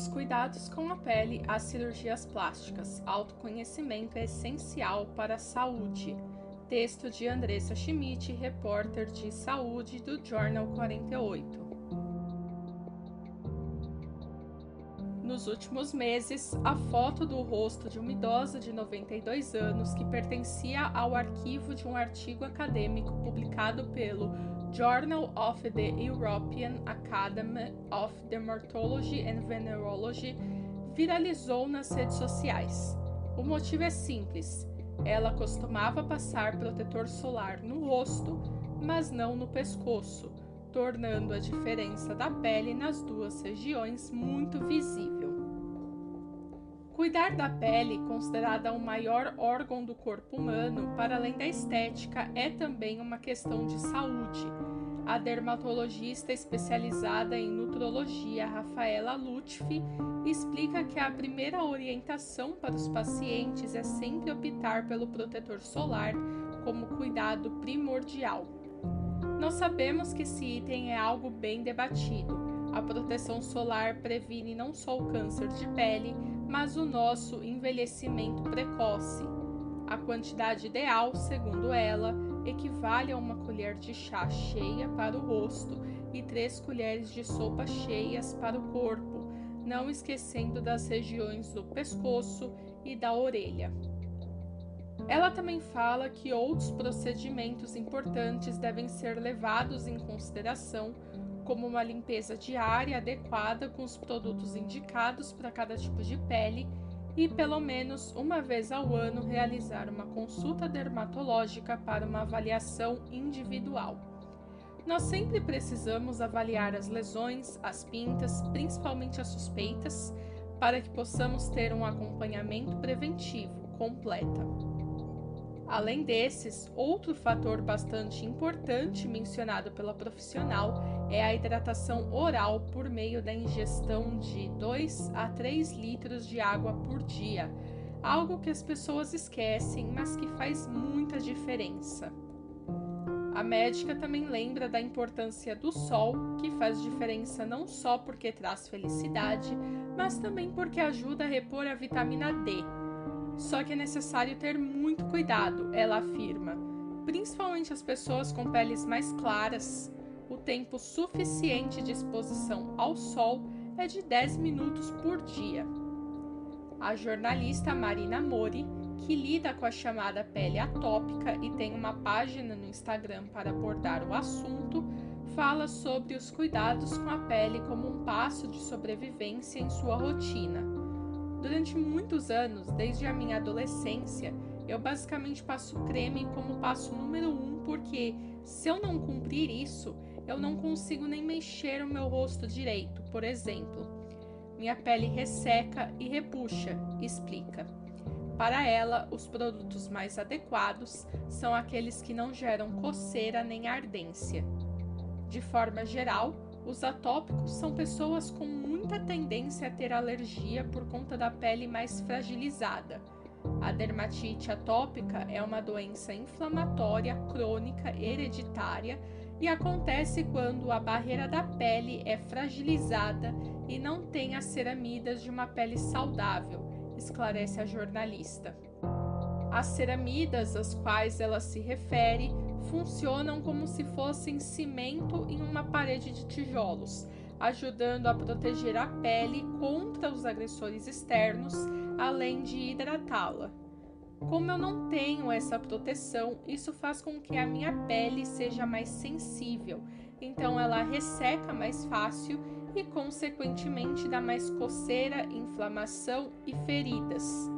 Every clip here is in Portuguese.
Dos cuidados com a pele às cirurgias plásticas, autoconhecimento é essencial para a saúde. Texto de Andressa Schmidt, repórter de saúde do Journal 48. Nos últimos meses, a foto do rosto de uma idosa de 92 anos que pertencia ao arquivo de um artigo acadêmico publicado pelo Journal of the European Academy of Dermatology and Venerology viralizou nas redes sociais. O motivo é simples: ela costumava passar protetor solar no rosto, mas não no pescoço, tornando a diferença da pele nas duas regiões muito visível. Cuidar da pele, considerada o maior órgão do corpo humano, para além da estética, é também uma questão de saúde. A dermatologista especializada em nutrologia Rafaela Lutfi explica que a primeira orientação para os pacientes é sempre optar pelo protetor solar como cuidado primordial. Nós sabemos que esse item é algo bem debatido. A proteção solar previne não só o câncer de pele, mas o nosso envelhecimento precoce. A quantidade ideal, segundo ela, equivale a uma colher de chá cheia para o rosto e três colheres de sopa cheias para o corpo, não esquecendo das regiões do pescoço e da orelha. Ela também fala que outros procedimentos importantes devem ser levados em consideração como uma limpeza diária adequada com os produtos indicados para cada tipo de pele e, pelo menos uma vez ao ano, realizar uma consulta dermatológica para uma avaliação individual. Nós sempre precisamos avaliar as lesões, as pintas, principalmente as suspeitas, para que possamos ter um acompanhamento preventivo completo. Além desses, outro fator bastante importante mencionado pela profissional é a hidratação oral por meio da ingestão de 2 a 3 litros de água por dia, algo que as pessoas esquecem, mas que faz muita diferença. A médica também lembra da importância do sol, que faz diferença não só porque traz felicidade, mas também porque ajuda a repor a vitamina D, só que é necessário ter muito cuidado, ela afirma, principalmente as pessoas com peles mais claras. O tempo suficiente de exposição ao sol é de 10 minutos por dia. A jornalista Marina Mori, que lida com a chamada pele atópica e tem uma página no Instagram para abordar o assunto, fala sobre os cuidados com a pele como um passo de sobrevivência em sua rotina. Durante muitos anos, desde a minha adolescência, eu basicamente passo creme como passo número um, porque se eu não cumprir isso, eu não consigo nem mexer o meu rosto direito, por exemplo. Minha pele resseca e repuxa, explica. Para ela, os produtos mais adequados são aqueles que não geram coceira nem ardência. De forma geral, os atópicos são pessoas com muita tendência a ter alergia por conta da pele mais fragilizada. A dermatite atópica é uma doença inflamatória crônica hereditária e acontece quando a barreira da pele é fragilizada e não tem as ceramidas de uma pele saudável, esclarece a jornalista. As ceramidas às quais ela se refere funcionam como se fossem cimento em uma parede de tijolos, ajudando a proteger a pele contra os agressores externos, além de hidratá-la. Como eu não tenho essa proteção, isso faz com que a minha pele seja mais sensível, então ela resseca mais fácil e, consequentemente, dá mais coceira, inflamação e feridas.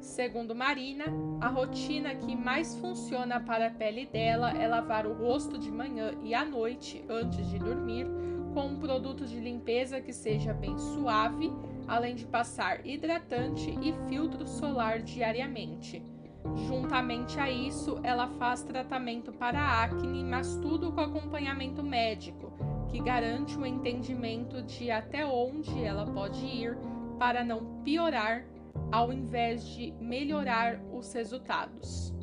Segundo Marina, a rotina que mais funciona para a pele dela é lavar o rosto de manhã e à noite antes de dormir com um produto de limpeza que seja bem suave, além de passar hidratante e filtro solar diariamente. Juntamente a isso, ela faz tratamento para acne, mas tudo com acompanhamento médico, que garante o entendimento de até onde ela pode ir para não piorar ao invés de melhorar os resultados.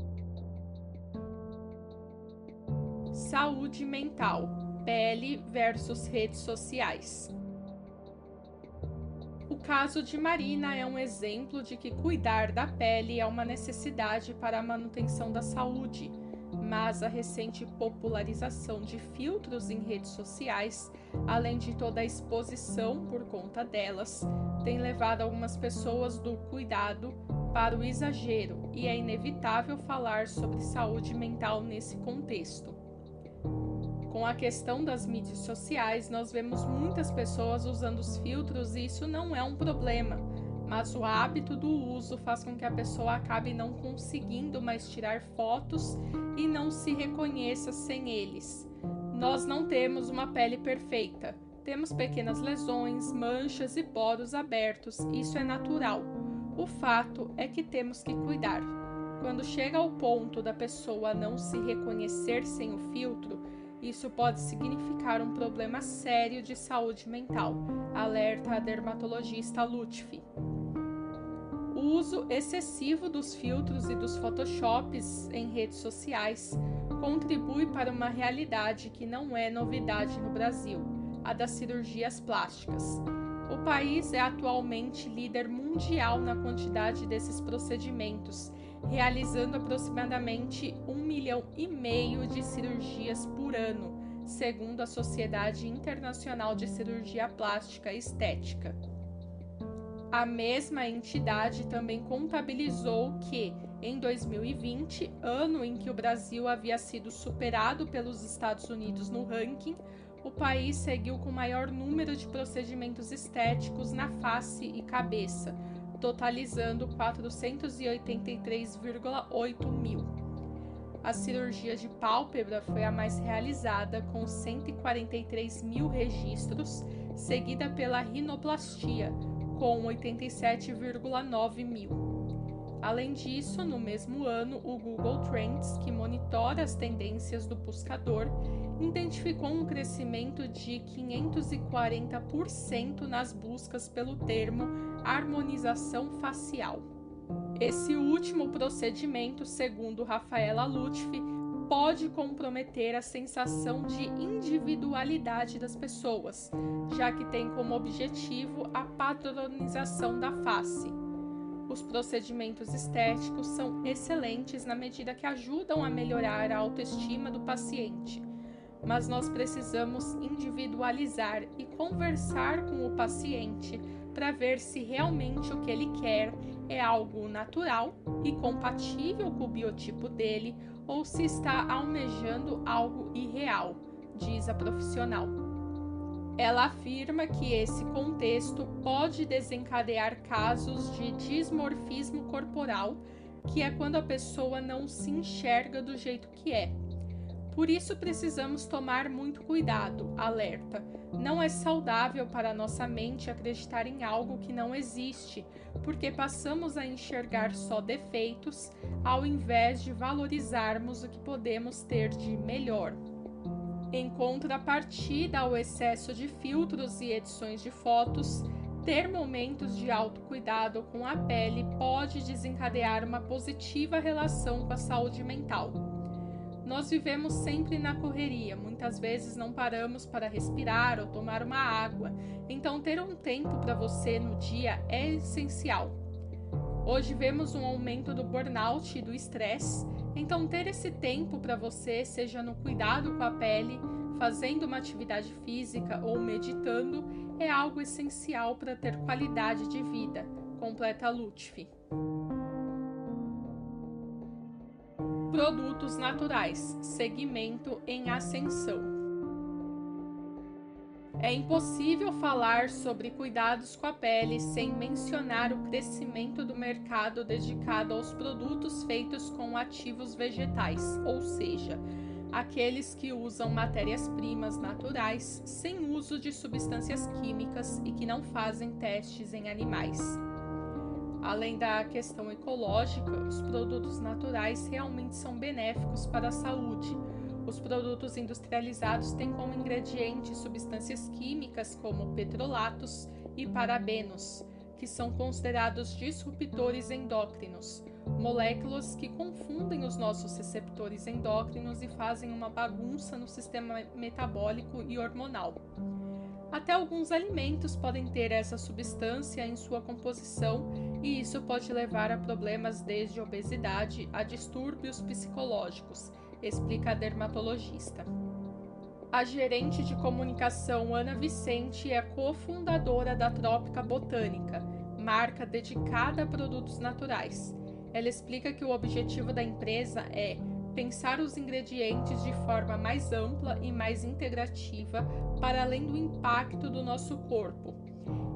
Saúde mental, pele versus redes sociais. Caso de Marina é um exemplo de que cuidar da pele é uma necessidade para a manutenção da saúde, mas a recente popularização de filtros em redes sociais, além de toda a exposição por conta delas, tem levado algumas pessoas do cuidado para o exagero e é inevitável falar sobre saúde mental nesse contexto. Com a questão das mídias sociais, nós vemos muitas pessoas usando os filtros e isso não é um problema, mas o hábito do uso faz com que a pessoa acabe não conseguindo mais tirar fotos e não se reconheça sem eles. Nós não temos uma pele perfeita. Temos pequenas lesões, manchas e poros abertos, isso é natural. O fato é que temos que cuidar. Quando chega ao ponto da pessoa não se reconhecer sem o filtro, isso pode significar um problema sério de saúde mental, alerta a dermatologista Lutfi. O uso excessivo dos filtros e dos photoshops em redes sociais contribui para uma realidade que não é novidade no Brasil, a das cirurgias plásticas. O país é atualmente líder mundial na quantidade desses procedimentos realizando aproximadamente um milhão e meio de cirurgias por ano, segundo a Sociedade Internacional de Cirurgia Plástica e Estética. A mesma entidade também contabilizou que, em 2020, ano em que o Brasil havia sido superado pelos Estados Unidos no ranking, o país seguiu com maior número de procedimentos estéticos na face e cabeça, totalizando 483,8 mil. A cirurgia de pálpebra foi a mais realizada, com 143 mil registros, seguida pela rinoplastia, com 87,9 mil. Além disso, no mesmo ano, o Google Trends, que monitora as tendências do buscador, identificou um crescimento de 540% nas buscas pelo termo harmonização facial. Esse último procedimento, segundo Rafaela Lutfi, pode comprometer a sensação de individualidade das pessoas, já que tem como objetivo a padronização da face. Os procedimentos estéticos são excelentes na medida que ajudam a melhorar a autoestima do paciente mas nós precisamos individualizar e conversar com o paciente para ver se realmente o que ele quer é algo natural e compatível com o biotipo dele ou se está almejando algo irreal, diz a profissional. Ela afirma que esse contexto pode desencadear casos de dismorfismo corporal, que é quando a pessoa não se enxerga do jeito que é por isso precisamos tomar muito cuidado, alerta. Não é saudável para nossa mente acreditar em algo que não existe, porque passamos a enxergar só defeitos ao invés de valorizarmos o que podemos ter de melhor. Em contrapartida ao excesso de filtros e edições de fotos, ter momentos de autocuidado com a pele pode desencadear uma positiva relação com a saúde mental. Nós vivemos sempre na correria, muitas vezes não paramos para respirar ou tomar uma água, então ter um tempo para você no dia é essencial. Hoje vemos um aumento do burnout e do estresse, então ter esse tempo para você, seja no cuidado com a pele, fazendo uma atividade física ou meditando, é algo essencial para ter qualidade de vida, completa Lutfi. Produtos naturais, segmento em ascensão. É impossível falar sobre cuidados com a pele sem mencionar o crescimento do mercado dedicado aos produtos feitos com ativos vegetais, ou seja, aqueles que usam matérias-primas naturais sem uso de substâncias químicas e que não fazem testes em animais. Além da questão ecológica, os produtos naturais realmente são benéficos para a saúde. Os produtos industrializados têm como ingredientes substâncias químicas como petrolatos e parabenos, que são considerados disruptores endócrinos, moléculas que confundem os nossos receptores endócrinos e fazem uma bagunça no sistema metabólico e hormonal. Até alguns alimentos podem ter essa substância em sua composição e isso pode levar a problemas desde obesidade a distúrbios psicológicos, explica a dermatologista. A gerente de comunicação Ana Vicente é cofundadora da Trópica Botânica, marca dedicada a produtos naturais. Ela explica que o objetivo da empresa é pensar os ingredientes de forma mais ampla e mais integrativa para além do impacto do nosso corpo.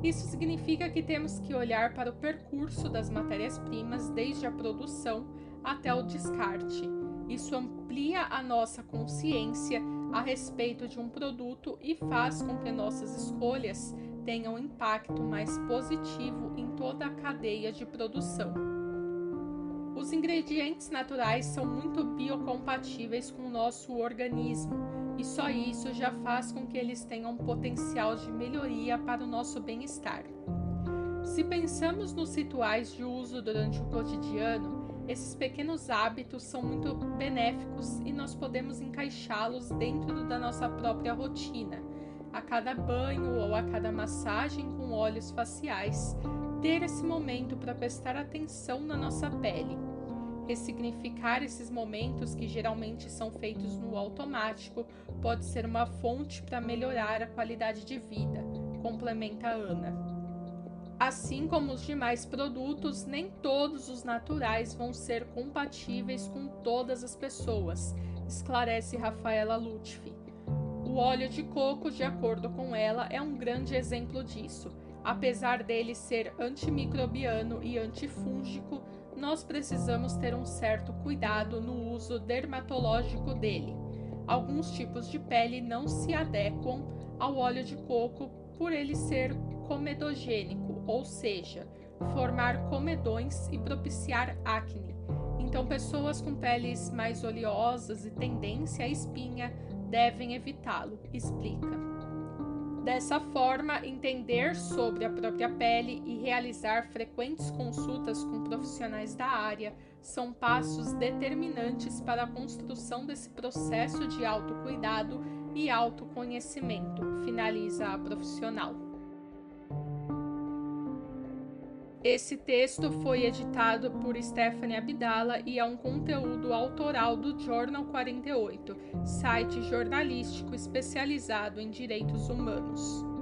Isso significa que temos que olhar para o percurso das matérias-primas desde a produção até o descarte. Isso amplia a nossa consciência a respeito de um produto e faz com que nossas escolhas tenham um impacto mais positivo em toda a cadeia de produção. Os ingredientes naturais são muito biocompatíveis com o nosso organismo e só isso já faz com que eles tenham um potencial de melhoria para o nosso bem-estar. Se pensamos nos rituais de uso durante o cotidiano, esses pequenos hábitos são muito benéficos e nós podemos encaixá-los dentro da nossa própria rotina. A cada banho ou a cada massagem com óleos faciais, ter esse momento para prestar atenção na nossa pele Ressignificar esses momentos que geralmente são feitos no automático pode ser uma fonte para melhorar a qualidade de vida, complementa Ana. Assim como os demais produtos, nem todos os naturais vão ser compatíveis com todas as pessoas, esclarece Rafaela Lutfi. O óleo de coco, de acordo com ela, é um grande exemplo disso. Apesar dele ser antimicrobiano e antifúngico, nós precisamos ter um certo cuidado no uso dermatológico dele. Alguns tipos de pele não se adequam ao óleo de coco por ele ser comedogênico, ou seja, formar comedões e propiciar acne. Então, pessoas com peles mais oleosas e tendência à espinha devem evitá-lo, explica. Dessa forma, entender sobre a própria pele e realizar frequentes consultas com profissionais da área são passos determinantes para a construção desse processo de autocuidado e autoconhecimento, finaliza a profissional. Esse texto foi editado por Stephanie Abdala e é um conteúdo autoral do Jornal 48, site jornalístico especializado em direitos humanos.